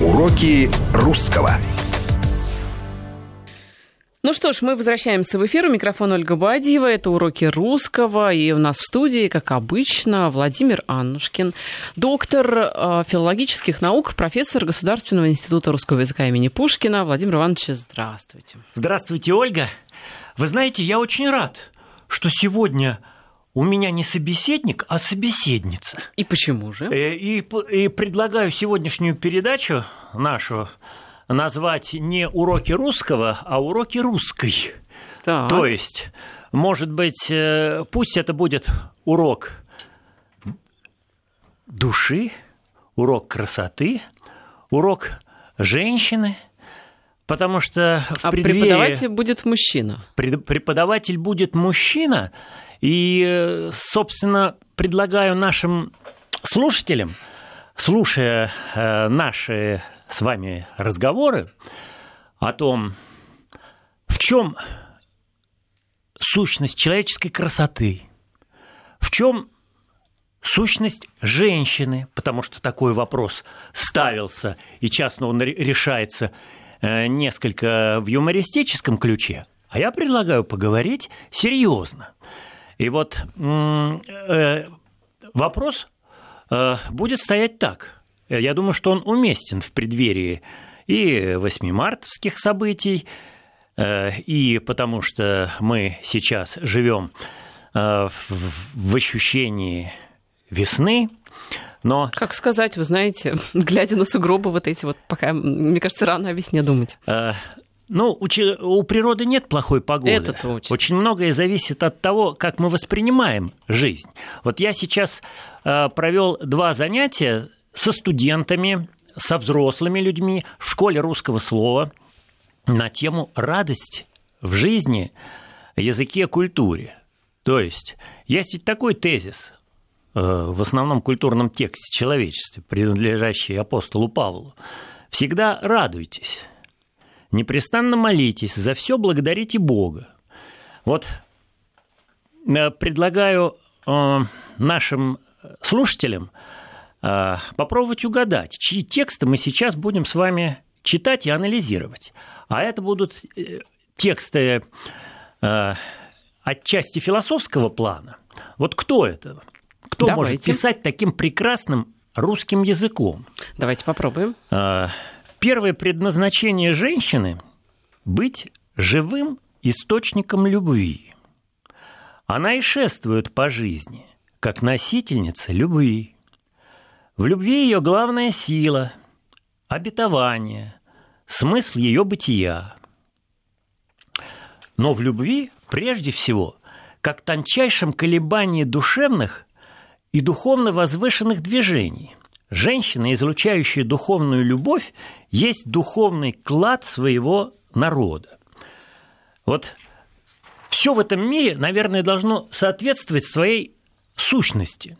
Уроки русского. Ну что ж, мы возвращаемся в эфир. У микрофона Ольга Бадьева. Это уроки русского. И у нас в студии, как обычно, Владимир Аннушкин, доктор э, филологических наук, профессор Государственного института русского языка имени Пушкина. Владимир Иванович, здравствуйте. Здравствуйте, Ольга. Вы знаете, я очень рад, что сегодня у меня не собеседник, а собеседница. И почему же? Э, И, и предлагаю сегодняшнюю передачу нашу назвать не уроки русского, а уроки русской. Так. То есть, может быть, э, пусть это будет урок души, урок красоты, урок женщины, потому что в а преддверии преподаватель будет мужчина. преподаватель будет мужчина, и, э, собственно, предлагаю нашим слушателям, слушая э, наши с вами разговоры о том, в чем сущность человеческой красоты, в чем сущность женщины, потому что такой вопрос ставился, и часто он ре- решается э, несколько в юмористическом ключе, а я предлагаю поговорить серьезно. И вот э, вопрос э, будет стоять так. Я думаю, что он уместен в преддверии и 8 мартовских событий, э, и потому что мы сейчас живем э, в в ощущении весны, но Как сказать, вы знаете, глядя на сугробы вот эти вот, пока, мне кажется, рано о весне думать. Ну, у, у природы нет плохой погоды. Это точно. Очень многое зависит от того, как мы воспринимаем жизнь. Вот я сейчас э, провел два занятия со студентами, со взрослыми людьми в школе русского слова на тему радость в жизни, языке, культуре. То есть есть такой тезис э, в основном культурном тексте человечества, принадлежащий апостолу Павлу. Всегда радуйтесь, непрестанно молитесь, за все благодарите Бога. Вот э, предлагаю э, нашим слушателям э, попробовать угадать, чьи тексты мы сейчас будем с вами читать и анализировать. А это будут тексты отчасти философского плана. Вот кто это? Кто может Давайте. писать таким прекрасным русским языком? Давайте попробуем. Первое предназначение женщины – быть живым источником любви. Она и шествует по жизни, как носительница любви. В любви ее главная сила, обетование, смысл ее бытия. Но в любви, прежде всего, как тончайшем колебании душевных и духовно возвышенных движений. Женщина, излучающая духовную любовь, есть духовный клад своего народа. Вот все в этом мире, наверное, должно соответствовать своей сущности,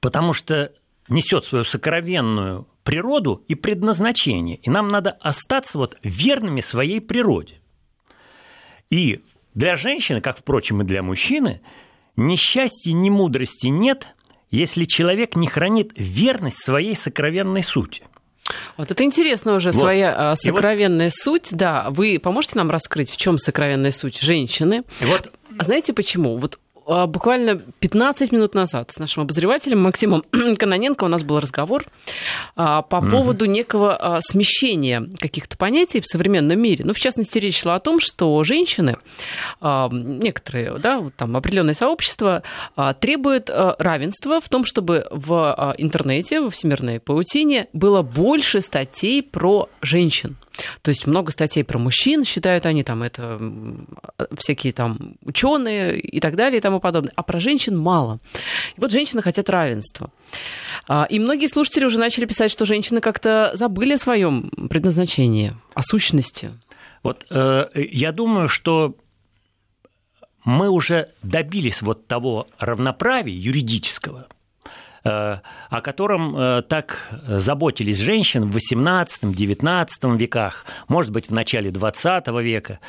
потому что несет свою сокровенную природу и предназначение, и нам надо остаться вот верными своей природе. И для женщины, как, впрочем, и для мужчины, ни счастья, ни мудрости нет, если человек не хранит верность своей сокровенной сути. Вот это интересно уже, Вот. своя а, И сокровенная суть. Да, вы поможете нам раскрыть, в чем сокровенная суть женщины? И вот А знаете почему? Вот буквально 15 минут назад с нашим обозревателем Максимом Каноненко у нас был разговор а, по поводу некого а, смещения каких-то понятий в современном мире. Ну, в частности, речь шла о том, что женщины, а, некоторые, да, там определенное сообщество а, требуют а, равенства в том, чтобы в а, интернете, во всемирной паутине было больше статей про женщин. То есть много статей про мужчин, считают они там это м, всякие там ученые и так далее и тому подобное, а про женщин мало. И вот женщины хотят равенства. А, И многие слушатели уже начали писать, что женщины как-то забыли о своем предназначении, о сущности. Вот э, я думаю, что мы уже добились вот того равноправия юридического, о котором э, так заботились женщины в XVIII-XIX веках, может быть, в начале XX века.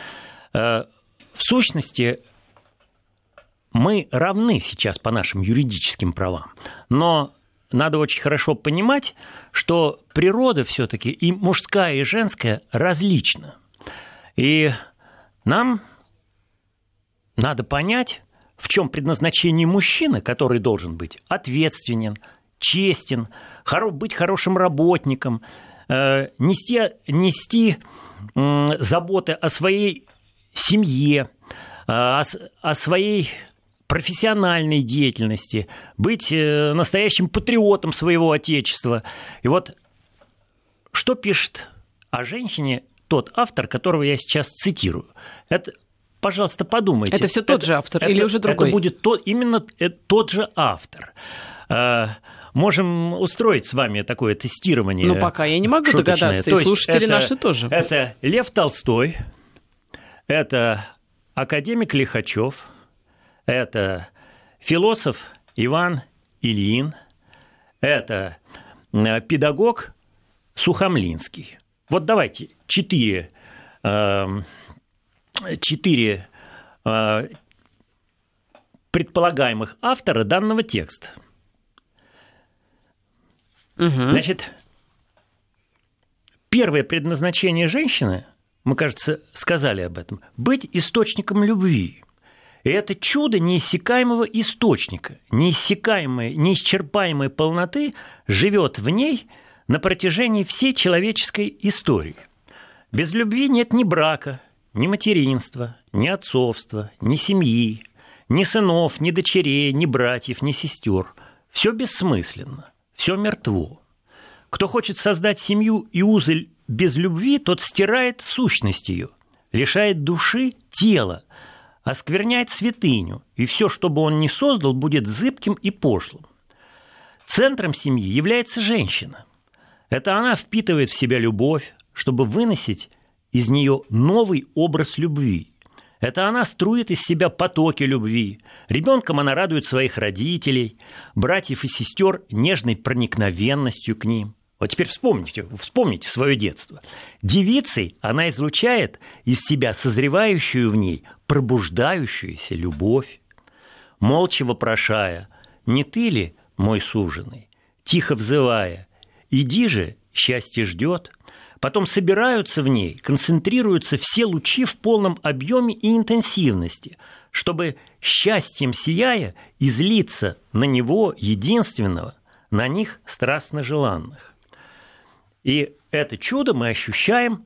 Э, В сущности, мы равны сейчас по нашим юридическим правам, но надо очень хорошо понимать, что природа все-таки и мужская, и женская различна. И нам надо понять, в чем предназначение мужчины, который должен быть ответственен, честен, быть хорошим работником, э, нести, нести заботы о своей семье, э, о, о своей профессиональной деятельности, быть э, настоящим патриотом своего отечества. И вот что пишет о женщине тот автор, которого я сейчас цитирую. Это, пожалуйста, подумайте. Это все тот это, же автор это, или уже другой? Это будет тот, именно э, тот же автор. А, можем устроить с вами такое тестирование. Ну, пока я не могу шуточное. догадаться, и слушатели это, наши тоже. Это Лев Толстой, это академик Лихачев, это философ Иван Ильин, это э, педагог Сухомлинский. Вот давайте четыре, эм, четыре э, предполагаемых автора данного текста. Угу. Значит, первое предназначение женщины, мы, кажется, сказали об этом, быть источником любви. И это чудо неиссякаемого источника, неиссякаемой, неисчерпаемой полноты живет в ней на протяжении всей человеческой истории. Без любви нет ни брака, ни материнства, ни отцовства, ни семьи, ни сынов, ни дочерей, ни братьев, ни сестер. Все бессмысленно, все мертво. Кто хочет создать семью и узель без любви, тот стирает сущность ее, лишает души тела, оскверняет святыню, и все, что бы он ни создал, будет зыбким и пошлым. Центром семьи является женщина. Это она впитывает в себя любовь, чтобы выносить из нее новый образ любви. Это она струит из себя потоки любви. Ребенком она радует своих родителей, братьев и сестер нежной проникновенностью к ним. Вот теперь вспомните, вспомните свое детство. Девицей она излучает из себя созревающую в ней, пробуждающуюся любовь. Молча вопрошая, не ты ли мой суженый? Тихо взывая, иди же, счастье ждет. Потом собираются в ней, концентрируются все лучи в полном объеме и интенсивности, чтобы счастьем сияя излиться на него единственного, на них страстно желанных. И это чудо мы ощущаем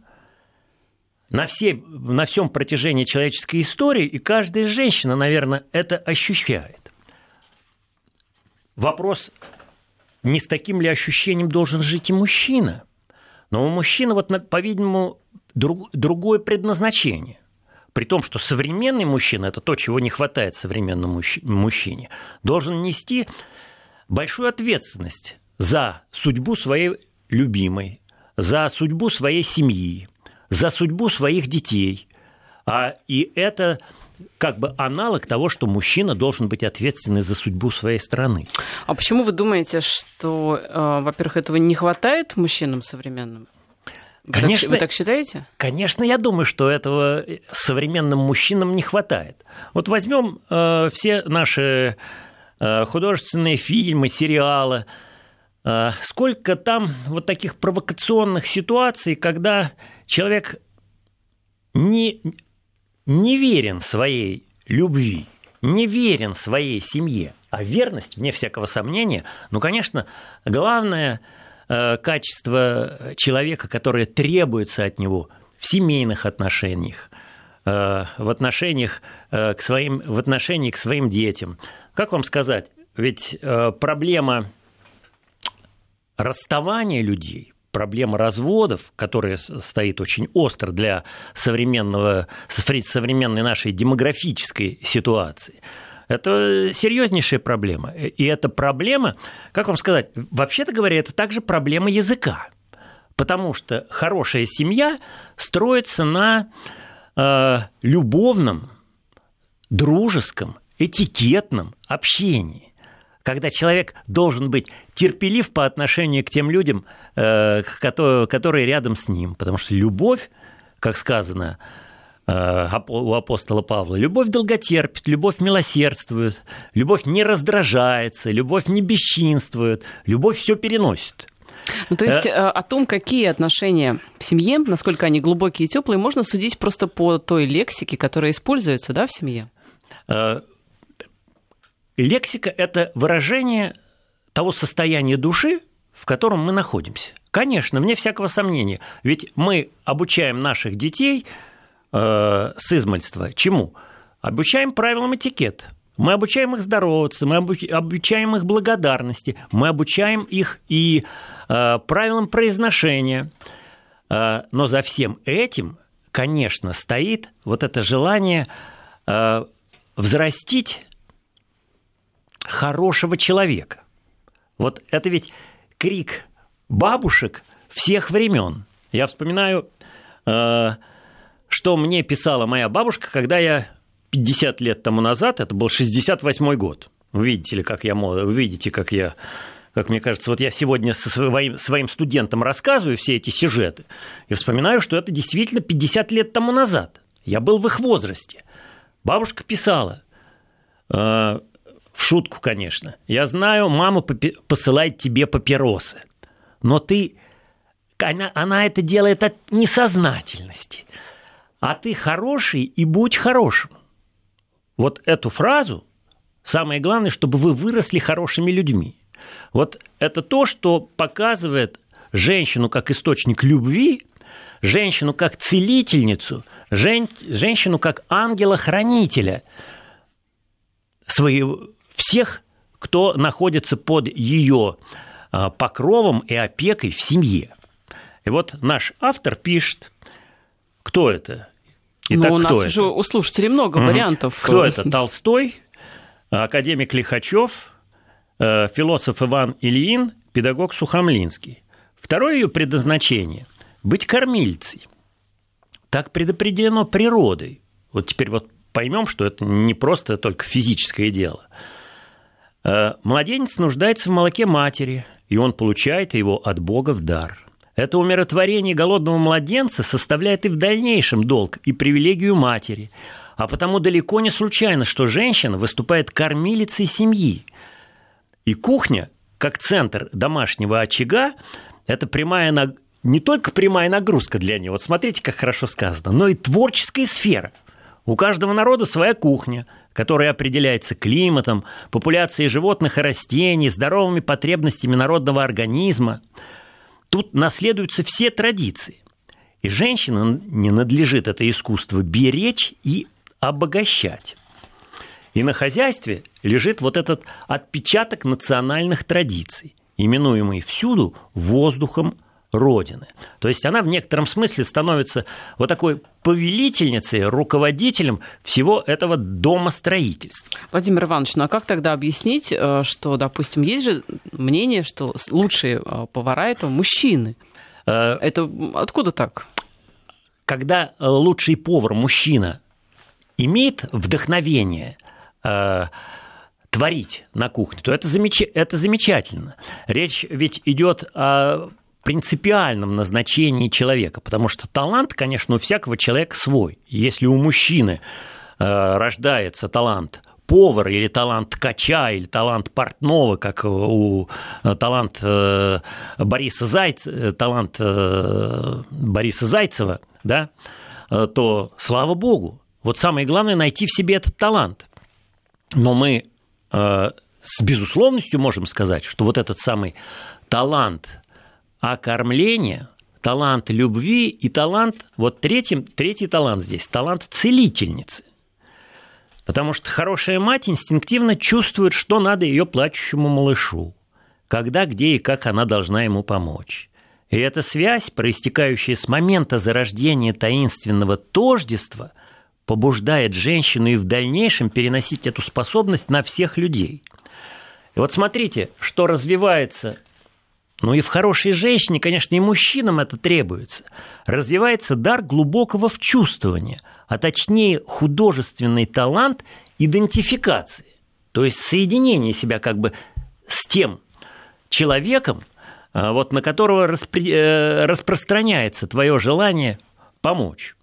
на, всей, на всем протяжении человеческой истории, и каждая женщина, наверное, это ощущает. Вопрос, не с таким ли ощущением должен жить и мужчина. Но у мужчины, вот, по-видимому, друг, другое предназначение. При том, что современный мужчина, это то, чего не хватает современному мужчине, должен нести большую ответственность за судьбу своей любимой, за судьбу своей семьи, за судьбу своих детей. А, и это как бы аналог того, что мужчина должен быть ответственный за судьбу своей страны. А почему вы думаете, что, э, во-первых, этого не хватает мужчинам современным? Вы конечно, так, вы так считаете? Конечно, я думаю, что этого современным мужчинам не хватает. Вот возьмем э, все наши э, художественные фильмы, сериалы, а, сколько там вот таких провокационных ситуаций, когда человек не, не верен своей любви, не верен своей семье, а верность, вне всякого сомнения, ну, конечно, главное э, качество человека, которое требуется от него в семейных отношениях, э, в отношениях э, к своим, в отношении к своим детям. Как вам сказать? Ведь проблема расставание людей, проблема разводов, которая стоит очень остро для современного, современной нашей демографической ситуации, это серьезнейшая проблема. И эта проблема, как вам сказать, вообще-то говоря, это также проблема языка. Потому что хорошая семья строится на э, любовном, дружеском, этикетном общении когда человек должен быть терпелив по отношению к тем людям, э, которые рядом с ним. Потому что любовь, как сказано, э, у апостола Павла. Любовь долготерпит, любовь милосердствует, любовь не раздражается, любовь не бесчинствует, любовь все переносит. Ну, то есть э, о том, какие отношения в семье, насколько они глубокие и теплые, можно судить просто по той лексике, которая используется да, в семье. Лексика – это выражение того состояния души, в котором мы находимся. Конечно, вне всякого сомнения. Ведь мы обучаем наших детей э, с измальства чему? Обучаем правилам этикета. Мы обучаем их здороваться, мы обучаем их благодарности, мы обучаем их и э, правилам произношения. Э, но за всем этим, конечно, стоит вот это желание э, взрастить хорошего человека. Вот это ведь крик бабушек всех времен. Я вспоминаю, э, что мне писала моя бабушка, когда я 50 лет тому назад, это был 68 год. Видите ли, как я вы видите, как я как мне кажется, вот я сегодня со своим, своим студентам рассказываю все эти сюжеты и вспоминаю, что это действительно 50 лет тому назад. Я был в их возрасте. Бабушка писала, э, в шутку, конечно. Я знаю, мама посылает тебе папиросы. Но ты... Она, она это делает от несознательности. А ты хороший и будь хорошим. Вот эту фразу самое главное, чтобы вы выросли хорошими людьми. Вот это то, что показывает женщину как источник любви, женщину как целительницу, жен, женщину как ангела-хранителя своего, всех, кто находится под ее а, покровом и опекой в семье. И вот наш автор пишет, кто это? Итак, ну, у нас кто уже это? у слушателей много угу. вариантов. Кто это? Толстой, академик Лихачев, э, философ Иван Ильин, педагог Сухомлинский. Второе ее предназначение – быть кормильцей. Так предопределено природой. Вот теперь вот поймем, что это не просто только физическое дело – младенец нуждается в молоке матери, и он получает его от Бога в дар. Это умиротворение голодного младенца составляет и в дальнейшем долг и привилегию матери. А потому далеко не случайно, что женщина выступает кормилицей семьи. И кухня, как центр домашнего очага, это прямая наг... не только прямая нагрузка для нее, вот смотрите, как хорошо сказано, но и творческая сфера. У каждого народа своя кухня – которая определяется климатом, популяцией животных и растений, здоровыми потребностями народного организма. Тут наследуются все традиции. И женщина не надлежит это искусство беречь и обогащать. И на хозяйстве лежит вот этот отпечаток национальных традиций, именуемый всюду воздухом Родины. То есть она в некотором смысле становится вот такой повелительницей, руководителем всего этого домостроительства. Владимир Иванович, ну а как тогда объяснить, э, что, допустим, есть же мнение, что лучшие э, повара это мужчины? Э, это откуда так? Когда лучший повар мужчина имеет вдохновение творить на кухне, то это, замеч... это замечательно. Речь ведь идет о принципиальном назначении человека, потому что талант, конечно, у всякого человека свой. Если у мужчины э, рождается талант повара или талант ткача, или талант портного, как у э, талант э, Бориса Зайцева, талант Бориса Зайцева, да, то слава богу. Вот самое главное найти в себе этот талант. Но мы с безусловностью можем сказать, что вот этот самый талант а кормление, талант любви и талант, вот третий, третий талант здесь, талант целительницы. Потому что хорошая мать инстинктивно чувствует, что надо ее плачущему малышу, когда, где и как она должна ему помочь. И эта связь, проистекающая с момента зарождения таинственного тождества, побуждает женщину и в дальнейшем переносить эту способность на всех людей. И вот смотрите, что развивается ну и в хорошей женщине, конечно, и мужчинам это требуется. Развивается дар глубокого вчувствования, а точнее художественный талант идентификации, то есть соединение себя как бы с тем человеком, а, вот, на которого распри... Э, распространяется твое желание помочь.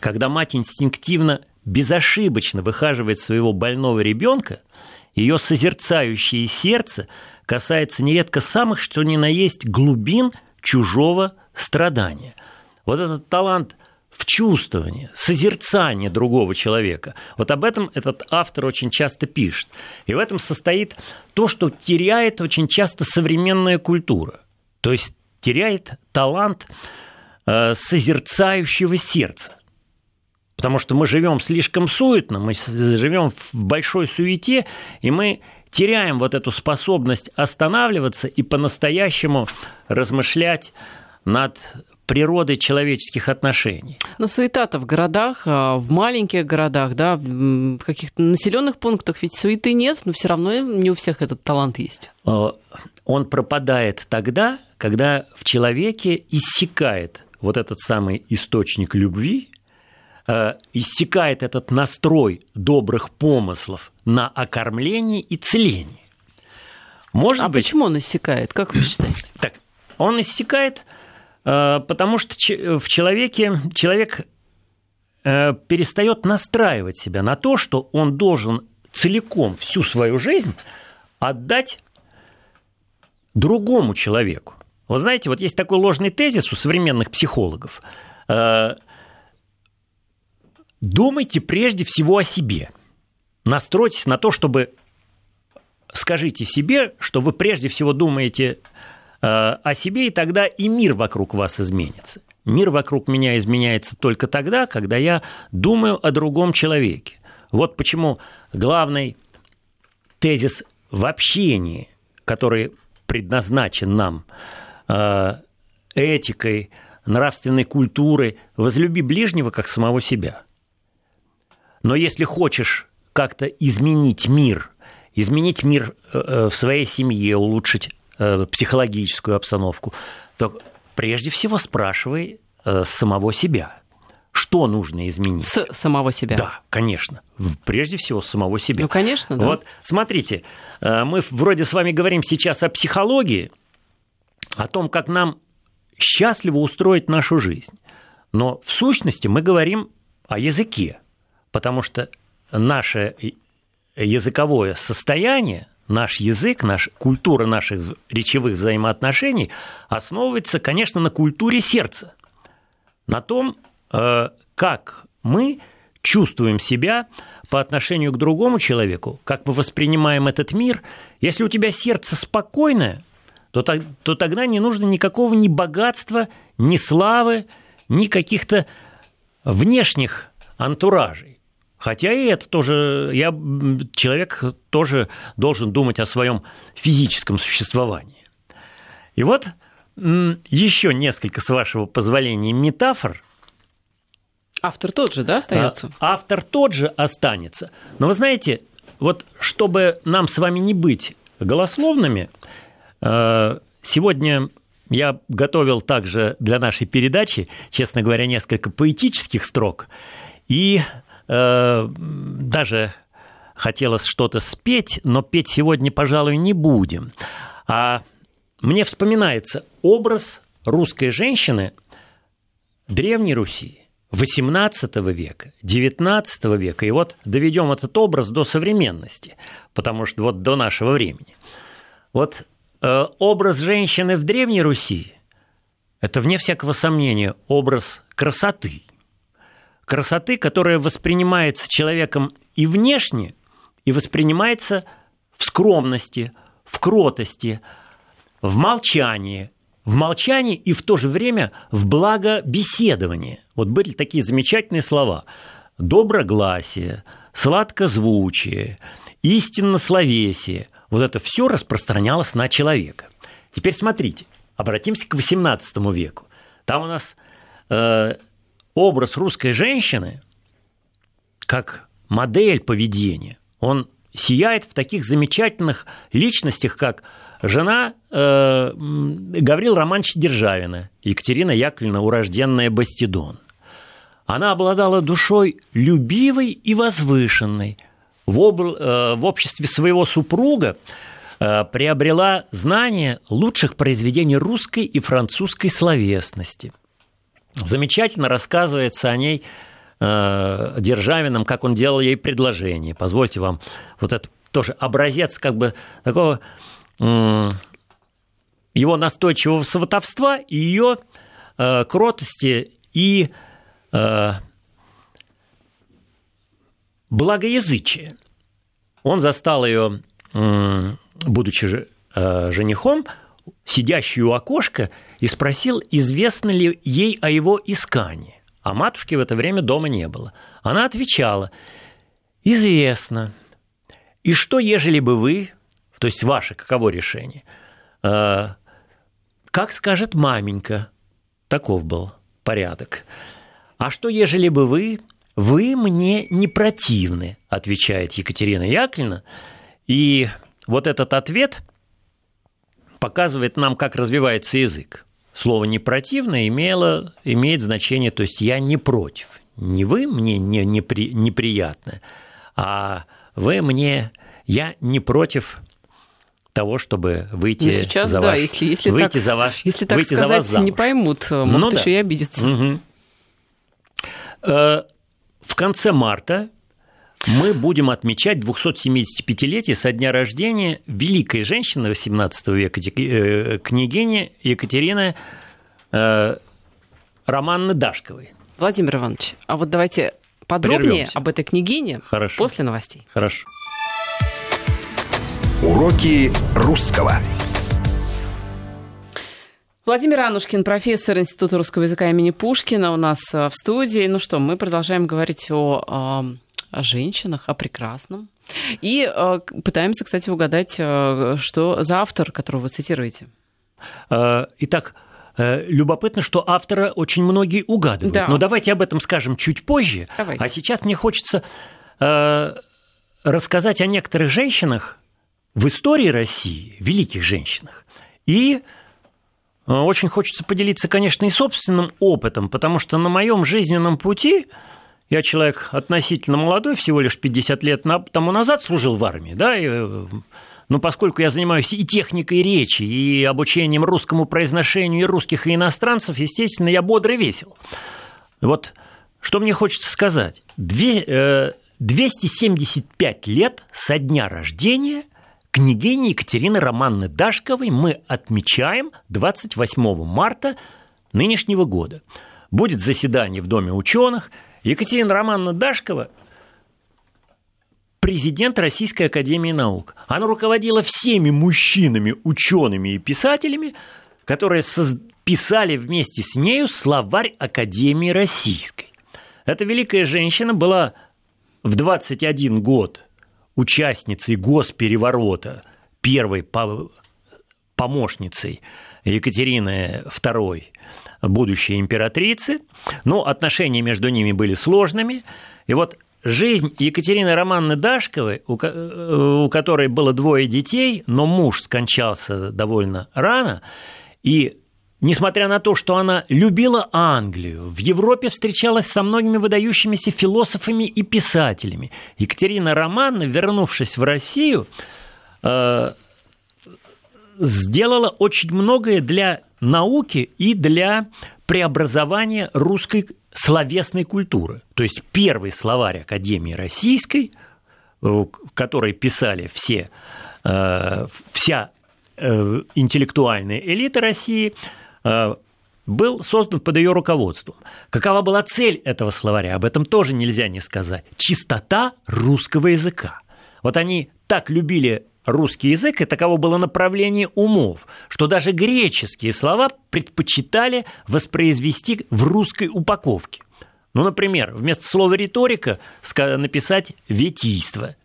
когда мать инстинктивно, безошибочно выхаживает своего больного ребенка, ее созерцающее сердце касается нередко самых, что ни на есть, глубин чужого страдания. Вот этот талант в чувствовании, созерцании другого человека. Вот об этом этот автор очень часто пишет. И в этом состоит то, что теряет очень часто современная культура. То есть теряет талант э, созерцающего сердца. Потому что мы живем слишком суетно, мы живем в большой суете, и мы теряем вот эту способность останавливаться и по-настоящему размышлять над природой человеческих отношений. Но суета-то в городах, а, в маленьких городах, да, в каких-то населенных пунктах ведь суеты нет, но все равно не у всех этот талант есть. А, он пропадает тогда, когда в человеке иссякает вот этот самый источник любви, а, иссякает этот настрой добрых помыслов на окормление и целение. Может а быть... почему он иссякает, как вы считаете? Так, он иссякает Э, потому что в человеке человек э, перестает настраивать себя на то, что он должен целиком всю свою жизнь отдать другому человеку. Вот знаете, вот есть такой ложный тезис у современных психологов. Думайте прежде всего о себе. Настройтесь на то, чтобы скажите себе, что вы прежде всего думаете Э, о себе, и тогда и мир вокруг вас изменится. Мир вокруг меня изменяется только тогда, когда я думаю о другом человеке. Вот почему главный тезис в общении, который предназначен нам э, этикой, нравственной культурой, возлюби ближнего как самого себя. Но если хочешь как-то изменить мир, изменить мир э, в своей семье, улучшить Э, психологическую обстановку, то прежде всего спрашивай э, самого себя. Что нужно изменить? С самого себя. Да, конечно. Прежде всего, с самого себя. Ну, конечно, да. Вот, смотрите, э, мы вроде с вами говорим сейчас о психологии, о том, как нам счастливо устроить нашу жизнь. Но в сущности мы говорим о языке, потому что наше языковое состояние, наш язык, наша культура наших речевых взаимоотношений основывается, конечно, на культуре сердца, на том, э, как мы чувствуем себя по отношению к другому человеку, как мы воспринимаем этот мир. Если у тебя сердце спокойное, то, то тогда не нужно никакого ни богатства, ни славы, ни каких-то внешних антуражей. Хотя и это тоже, я, человек тоже должен думать о своем физическом существовании. И вот еще несколько, с вашего позволения, метафор. Автор тот же, да, остается? А, автор тот же останется. Но вы знаете, вот чтобы нам с вами не быть голословными, э, сегодня я готовил также для нашей передачи, честно говоря, несколько поэтических строк. И даже хотелось что-то спеть, но петь сегодня, пожалуй, не будем. А мне вспоминается образ русской женщины Древней Руси, XVIII века, XIX века. И вот доведем этот образ до современности, потому что вот до нашего времени. Вот э, образ женщины в Древней Руси – это, вне всякого сомнения, образ красоты – красоты, которая воспринимается человеком и внешне, и воспринимается в скромности, в кротости, в молчании, в молчании и в то же время в благобеседовании. Вот были такие замечательные слова. Доброгласие, сладкозвучие, истинно словесие. Вот это все распространялось на человека. Теперь смотрите, обратимся к XVIII веку. Там у нас э, образ русской женщины как модель поведения, он сияет в таких замечательных личностях, как жена э, Гаврила Романовича Державина, Екатерина Яковлевна, урожденная Бастидон. Она обладала душой любивой и возвышенной. В, об, э, в обществе своего супруга э, приобрела знания лучших произведений русской и французской словесности – Замечательно рассказывается о ней э, Державиным, как он делал ей предложение. Позвольте вам вот это тоже образец как бы такого его настойчивого сватовства и ее э, кротости и э, благоязычия. Он застал ее, будучи э, женихом, сидящую у окошка, и спросил, известно ли ей о его искании. А матушки в это время дома не было. Она отвечала, известно. И что, ежели бы вы, то есть ваше каково решение, э, как скажет маменька, таков был порядок. А что, ежели бы вы, вы мне не противны, отвечает Екатерина Яковлевна. И вот этот ответ показывает нам, как развивается язык. Слово «не противно» имело, имеет значение, то есть я не против. Не вы мне не, не при, неприятны, а вы мне, я не против того, чтобы выйти ну, сейчас, за да, ваш, если, если выйти так, за ваш, если так выйти сказать, за вас замуж. не поймут, могут Ну да. еще и обидеться. Э, В конце марта мы будем отмечать 275-летие со дня рождения великой женщины XVIII века, э, княгини Екатерины э, Романны Дашковой. Владимир Иванович, а вот давайте подробнее Прервемся. об этой княгине Хорошо. после новостей. Хорошо. Уроки русского. Владимир Анушкин, профессор Института русского языка имени Пушкина у нас э, в студии. Ну что, мы продолжаем говорить о, о женщинах, о прекрасном. И э, пытаемся, кстати, угадать, э, что за автор, которого вы цитируете. Э, Итак, любопытно, что автора очень многие угадывают. Да. Но давайте об этом скажем чуть позже. Давайте. А сейчас мне хочется э, рассказать о некоторых женщинах в истории России, великих женщинах. И очень хочется поделиться, конечно, и собственным опытом, потому что на моем жизненном пути я человек относительно молодой, всего лишь 50 лет тому назад служил в армии, да, и, э, но поскольку я занимаюсь и техникой речи, и обучением русскому произношению и русских, и иностранцев, естественно, я бодро весел. Вот что мне хочется сказать. Две, э, 275 лет со дня рождения княгини Екатерины Романны Дашковой мы отмечаем 28 марта нынешнего года. Будет заседание в Доме ученых. Екатерина Романна Дашкова президент Российской Академии Наук. Она руководила всеми мужчинами, учеными и писателями, которые писали вместе с нею словарь Академии Российской. Эта великая женщина была в 21 год участницей госпереворота, первой по- помощницей Екатерины II, будущей императрицы. Но отношения между ними были сложными. И вот жизнь Екатерины Романны Дашковой, э, у которой было двое детей, но муж скончался довольно рано, и Несмотря на то, что она любила Англию, в Европе встречалась со многими выдающимися философами и писателями. Екатерина Романна, вернувшись в Россию, э, сделала очень многое для науки и для преобразования русской словесной культуры. То есть первый словарь Академии Российской, э, в которой писали все, э, вся э, интеллектуальная элита России, был создан под ее руководством. Какова была цель этого словаря? Об этом тоже нельзя не сказать. Чистота русского языка. Вот они так любили русский язык, и таково было направление умов, что даже греческие слова предпочитали воспроизвести в русской упаковке. Ну, например, вместо слова риторика написать ветийство.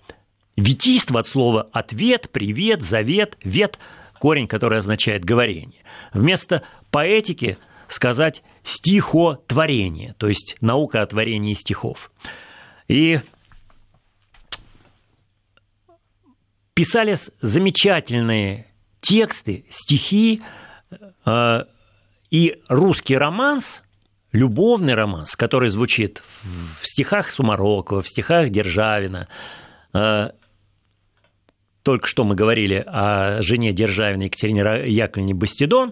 Ветийство от слова ответ, привет, завет, вет – корень, который означает говорение. Вместо поэтики сказать стихотворение, то есть наука о творении стихов. И писались замечательные тексты, стихи, э, и русский романс, любовный романс, который звучит в стихах Сумарокова, в стихах Державина, э, только что мы говорили о жене Державина Екатерине Яковлевне Бастидон,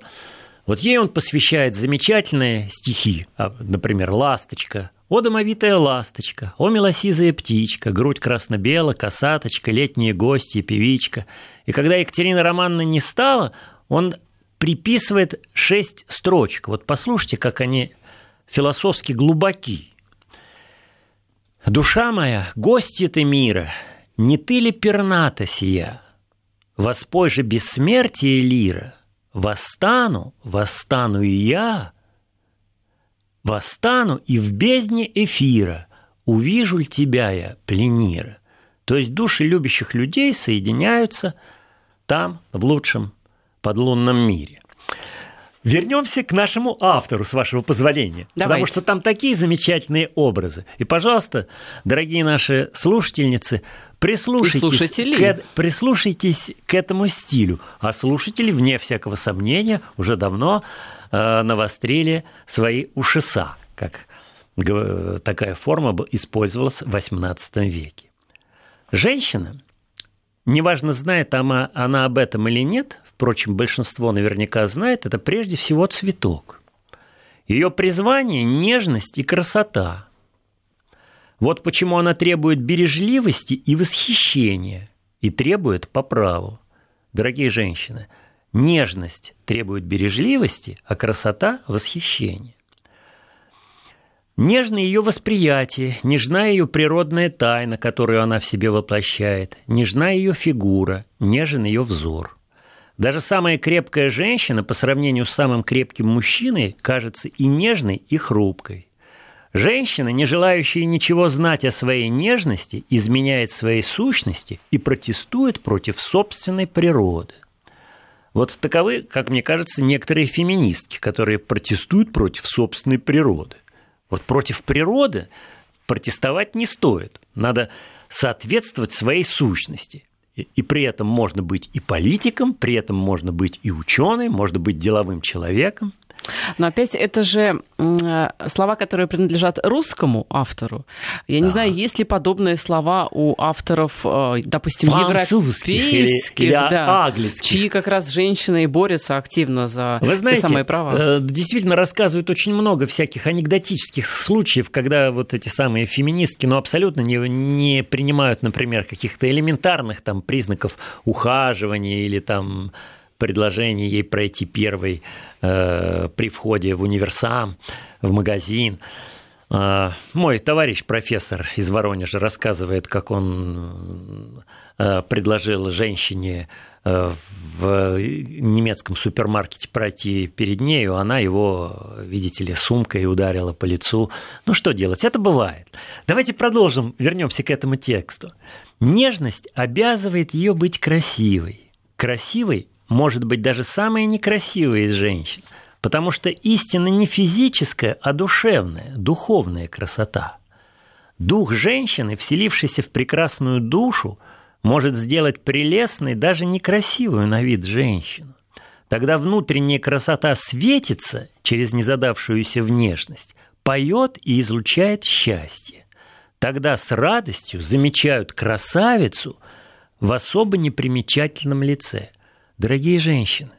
вот ей он посвящает замечательные стихи, а, например, «Ласточка», О, домовитая ласточка, о, милосизая птичка, грудь красно-бела, косаточка, летние гости, певичка. И когда Екатерина Романовна не стала, он приписывает шесть строчек. Вот послушайте, как они философски глубоки. «Душа моя, гости ты мира, не ты ли перната сия? Воспой же бессмертие лира, восстану, восстану и я, восстану и в бездне эфира, увижу ль тебя я, пленира». То есть души любящих людей соединяются там, в лучшем подлунном мире. Вернемся к нашему автору, с вашего позволения. Давайте. Потому что там такие замечательные образы. И, пожалуйста, дорогие наши слушательницы, прислушайтесь, к, прислушайтесь к этому стилю. А слушатели, вне всякого сомнения, уже давно э, навострили свои ушеса, как такая форма использовалась в XVIII веке. Женщина, неважно, знает она, она об этом или нет, впрочем, большинство наверняка знает, это прежде всего цветок. Ее призвание – нежность и красота. Вот почему она требует бережливости и восхищения, и требует по праву. Дорогие женщины, нежность требует бережливости, а красота – восхищения. Нежно ее восприятие, нежна ее природная тайна, которую она в себе воплощает, нежна ее фигура, нежен ее взор. Даже самая крепкая женщина по сравнению с самым крепким мужчиной кажется и нежной, и хрупкой. Женщина, не желающая ничего знать о своей нежности, изменяет своей сущности и протестует против собственной природы. Вот таковы, как мне кажется, некоторые феминистки, которые протестуют против собственной природы. Вот против природы протестовать не стоит. Надо соответствовать своей сущности. И при этом можно быть и политиком, при этом можно быть и ученым, можно быть деловым человеком – но опять это же слова, которые принадлежат русскому автору. Я не да. знаю, есть ли подобные слова у авторов, э, допустим, европейских, или, да, чьи как раз женщины и борются активно за Вы знаете, те самые права. Э, действительно рассказывают очень много всяких анекдотических случаев, когда вот эти самые феминистки, ну, абсолютно не, не принимают, например, каких-то элементарных там признаков ухаживания или там предложение ей пройти первой э, при входе в универсам, в магазин. Э, мой товарищ профессор из Воронежа рассказывает, как он э, предложил женщине э, в немецком супермаркете пройти перед нею, она его, видите ли, сумкой ударила по лицу. Ну что делать? Это бывает. Давайте продолжим, вернемся к этому тексту. Нежность обязывает ее быть красивой. Красивой может быть даже самая некрасивая из женщин, потому что истина не физическая, а душевная, духовная красота. Дух женщины, вселившийся в прекрасную душу, может сделать прелестной даже некрасивую на вид женщину. Тогда внутренняя красота светится через незадавшуюся внешность, поет и излучает счастье. Тогда с радостью замечают красавицу в особо непримечательном лице – Дорогие женщины,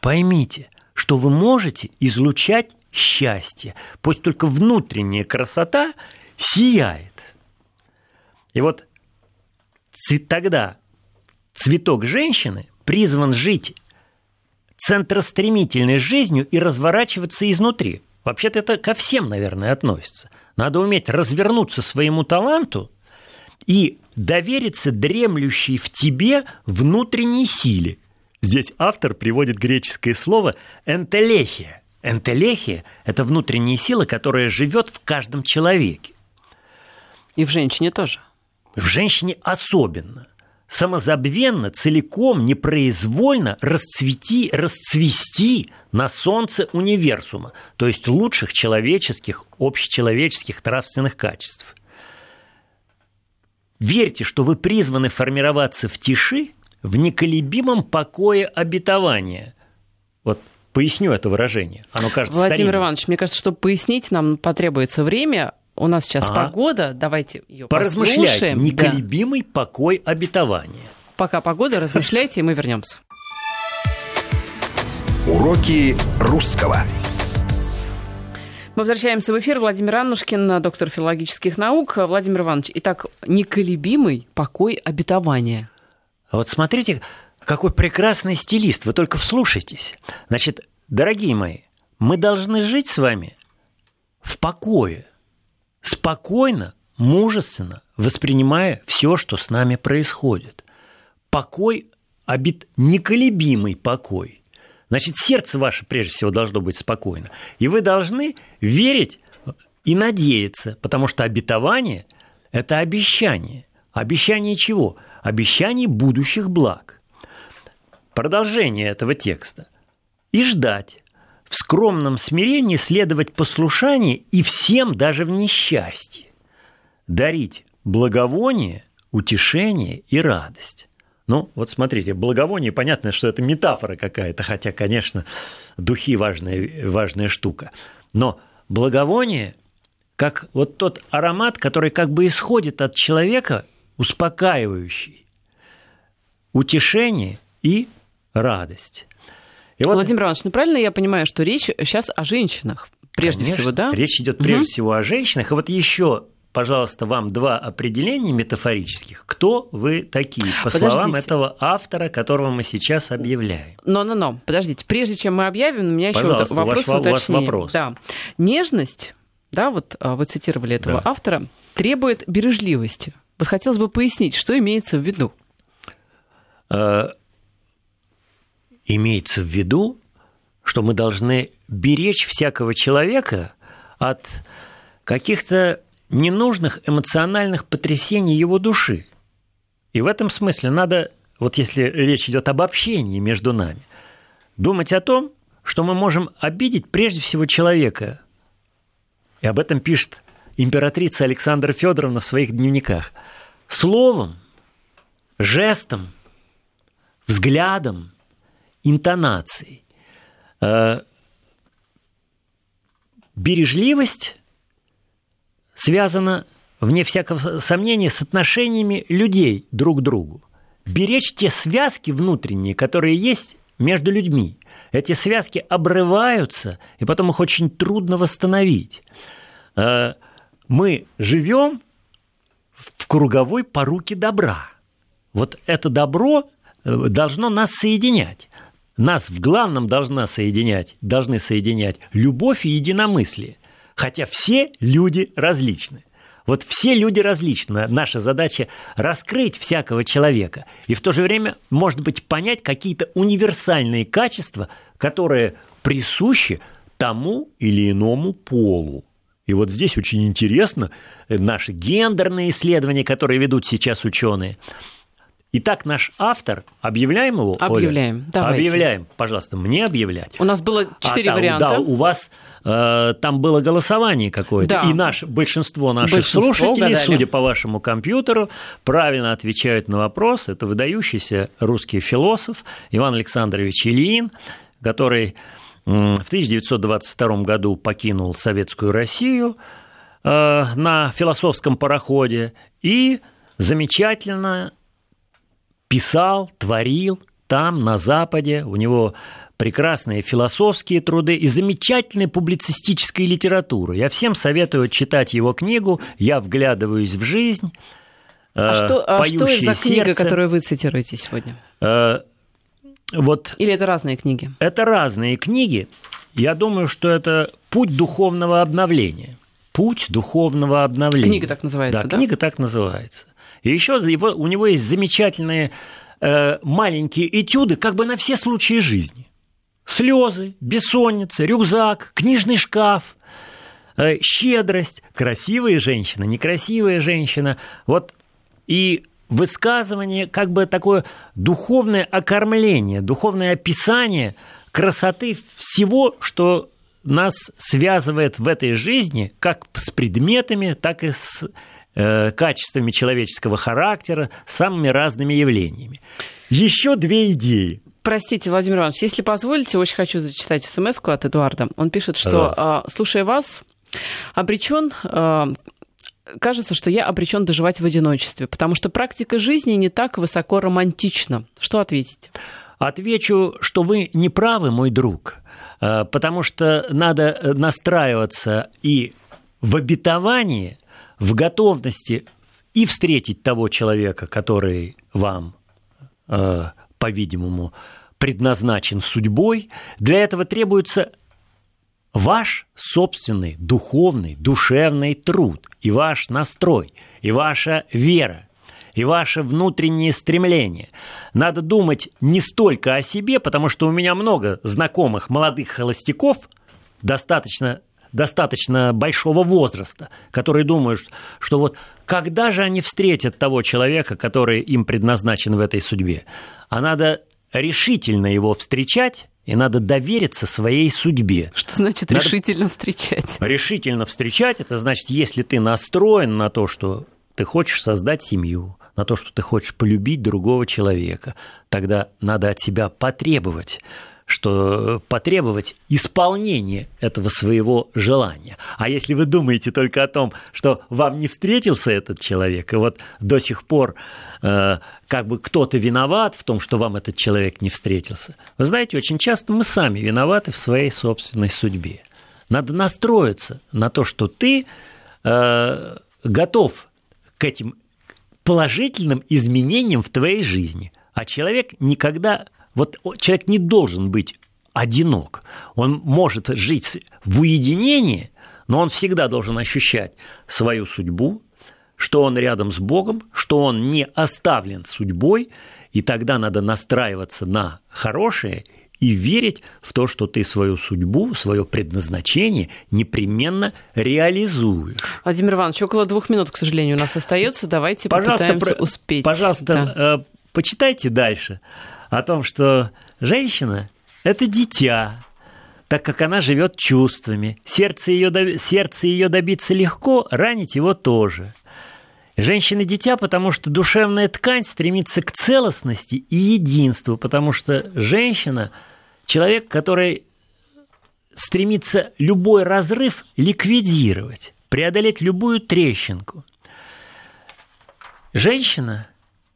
поймите, что вы можете излучать счастье, пусть только внутренняя красота сияет. И вот тогда цветок женщины призван жить центростремительной жизнью и разворачиваться изнутри. Вообще-то это ко всем, наверное, относится. Надо уметь развернуться своему таланту и довериться дремлющей в тебе внутренней силе – Здесь автор приводит греческое слово «энтелехия». Энтелехия – это внутренняя сила, которая живет в каждом человеке. И в женщине тоже. В женщине особенно. Самозабвенно, целиком, непроизвольно расцвети, расцвести на солнце универсума, то есть лучших человеческих, общечеловеческих нравственных качеств. Верьте, что вы призваны формироваться в тиши в неколебимом покое обетования. Вот поясню это выражение. Оно кажется Владимир старинным. Иванович, мне кажется, чтобы пояснить, нам потребуется время. У нас сейчас ага. погода, давайте ее Поразмышляйте. послушаем. Неколебимый да. покой обетования. Пока погода, размышляйте, и мы вернемся. Уроки русского. Мы возвращаемся в эфир. Владимир Аннушкин, доктор филологических наук. Владимир Иванович, итак, неколебимый покой обетования. Вот смотрите, какой прекрасный стилист. Вы только вслушайтесь. Значит, дорогие мои, мы должны жить с вами в покое, спокойно, мужественно, воспринимая все, что с нами происходит. Покой, обет... неколебимый покой. Значит, сердце ваше прежде всего должно быть спокойно. И вы должны верить и надеяться, потому что обетование – это обещание. Обещание чего? Обещание будущих благ. Продолжение этого текста. И ждать, в скромном смирении следовать послушанию и всем даже в несчастье. Дарить благовоние, утешение и радость. Ну, вот смотрите, благовоние, понятно, что это метафора какая-то, хотя, конечно, духи важная, важная штука. Но благовоние, как вот тот аромат, который как бы исходит от человека, успокаивающий, утешение и радость. И вот... Владимир Иванович, ну правильно я понимаю, что речь сейчас о женщинах прежде Конечно, всего, да? Речь идет прежде угу. всего о женщинах. И вот еще пожалуйста, вам два определения метафорических. Кто вы такие, по Подождите. словам этого автора, которого мы сейчас объявляем? Но-но-но, подождите, прежде чем мы объявим, у меня еще вопрос ваш, у вас вопрос. Да. Нежность, да, вот а, вы цитировали этого да. автора, требует бережливости. Вот хотелось бы пояснить, что имеется в виду. Э, имеется в виду, что мы должны беречь всякого человека от каких-то ненужных эмоциональных потрясений его души. И в этом смысле надо, вот если речь идет об общении между нами, думать о том, что мы можем обидеть прежде всего человека. И об этом пишет императрица Александра Федоровна в своих дневниках. Словом, жестом, взглядом, интонацией. Э, бережливость связано, вне всякого сомнения, с отношениями людей друг к другу. Беречь те связки внутренние, которые есть между людьми. Эти связки обрываются, и потом их очень трудно восстановить. Мы живем в круговой поруке добра. Вот это добро э, должно нас соединять. Нас в главном должна соединять, должны соединять любовь и единомыслие. Хотя все люди различны. Вот все люди различны. Наша задача раскрыть всякого человека и в то же время, может быть, понять какие-то универсальные качества, которые присущи тому или иному полу. И вот здесь очень интересно наши гендерные исследования, которые ведут сейчас ученые. Итак, наш автор, объявляем его? Объявляем. Оля? Давайте. Объявляем, пожалуйста, мне объявлять. У нас было четыре а, варианта. Да, у вас Э, там было голосование какое-то, да. и наш, большинство наших большинство слушателей, угадали. судя по вашему компьютеру, правильно отвечают на вопрос. Это выдающийся русский философ Иван Александрович Ильин, который в 1922 году покинул Советскую Россию э, на философском пароходе и замечательно писал, творил там, на Западе. У него прекрасные философские труды и замечательная публицистическая литература. Я всем советую читать его книгу «Я вглядываюсь в жизнь». А, что, а что это за книга, которую вы цитируете сегодня? Вот Или это разные книги? Это разные книги. Я думаю, что это путь духовного обновления. Путь духовного обновления. Книга так называется, да? Да, книга так называется. И еще его, у него есть замечательные э, маленькие этюды как бы на все случаи жизни слезы, бессонница, рюкзак, книжный шкаф, э, щедрость, красивая женщина, некрасивая женщина. Вот и высказывание, как бы такое духовное окормление, духовное описание красоты всего, что нас связывает в этой жизни как с предметами, так и с э, качествами человеческого характера, самыми разными явлениями. Еще две идеи. Простите, Владимир Иванович, если позволите, очень хочу зачитать смс от Эдуарда. Он пишет, что, Пожалуйста. слушая вас, обречен а, кажется, что я обречен доживать в одиночестве, потому что практика жизни не так высоко романтична. Что ответите? Отвечу, что вы не правы, мой друг, э, потому что надо настраиваться и в обетовании, в готовности и встретить того человека, который вам, э, по-видимому, предназначен судьбой. Для этого требуется ваш собственный духовный, душевный труд, и ваш настрой, и ваша вера, и ваше внутреннее стремление. Надо думать не столько о себе, потому что у меня много знакомых молодых холостяков, достаточно достаточно большого возраста, которые думают, что вот когда же они встретят того человека, который им предназначен в этой судьбе, а надо решительно его встречать, и надо довериться своей судьбе. Что значит надо... решительно встречать? Решительно встречать, это значит, если ты настроен на то, что ты хочешь создать семью, на то, что ты хочешь полюбить другого человека, тогда надо от себя потребовать что потребовать исполнения этого своего желания. А если вы думаете только о том, что вам не встретился этот человек, и вот до сих пор э, как бы кто-то виноват в том, что вам этот человек не встретился, вы знаете, очень часто мы сами виноваты в своей собственной судьбе. Надо настроиться на то, что ты э, готов к этим положительным изменениям в твоей жизни, а человек никогда вот человек не должен быть одинок. Он может жить в уединении, но он всегда должен ощущать свою судьбу, что он рядом с Богом, что он не оставлен судьбой, и тогда надо настраиваться на хорошее и верить в то, что ты свою судьбу, свое предназначение непременно реализуешь. Владимир Иванович, около двух минут, к сожалению, у нас остается. Давайте пожалуйста, попытаемся про... успеть. Пожалуйста, да. Э, почитайте дальше о том, что женщина – это дитя, так как она живет чувствами. Сердце ее, сердце ее добиться легко, ранить его тоже. Женщина – дитя, потому что душевная ткань стремится к целостности и единству, потому что женщина – человек, который стремится любой разрыв ликвидировать, преодолеть любую трещинку. Женщина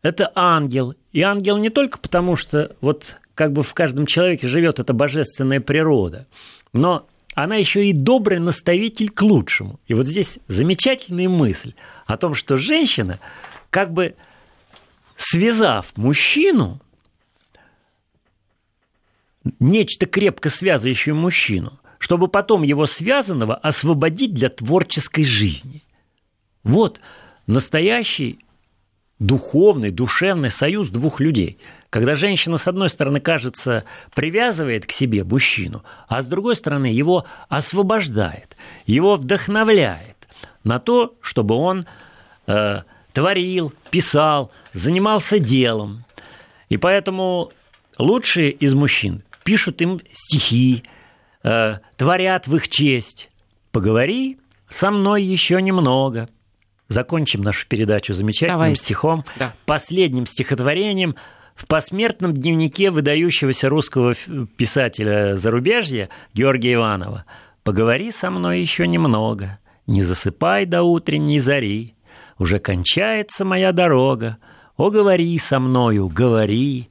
это ангел. И ангел не только потому, что вот как бы в каждом человеке живет эта божественная природа, но она еще и добрый наставитель к лучшему. И вот здесь замечательная мысль о том, что женщина, как бы связав мужчину, нечто крепко связывающее мужчину, чтобы потом его связанного освободить для творческой жизни. Вот настоящий духовный, душевный союз двух людей. Когда женщина, с одной стороны, кажется, привязывает к себе мужчину, а с другой стороны, его освобождает, его вдохновляет на то, чтобы он э, творил, писал, занимался делом. И поэтому лучшие из мужчин пишут им стихи, э, творят в их честь. Поговори со мной еще немного – закончим нашу передачу замечательным Давайте. стихом, да. последним стихотворением в посмертном дневнике выдающегося русского писателя зарубежья Георгия Иванова. «Поговори со мной еще немного, не засыпай до утренней зари, уже кончается моя дорога, о, говори со мною, говори,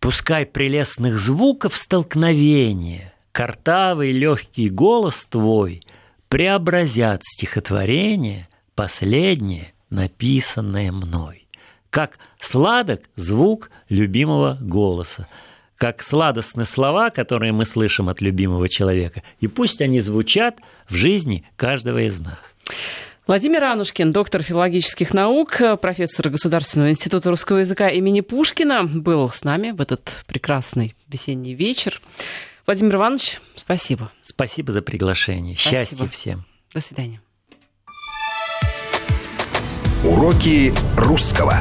пускай прелестных звуков столкновения, картавый легкий голос твой преобразят стихотворение последнее, написанное мной. Как сладок звук любимого голоса, как сладостны слова, которые мы слышим от любимого человека, и пусть они звучат в жизни каждого из нас. Владимир Анушкин, доктор филологических наук, профессор Государственного института русского языка имени Пушкина, был с нами в этот прекрасный весенний вечер. Владимир Иванович, спасибо. Спасибо за приглашение. Спасибо. Счастья всем. До свидания. Уроки русского.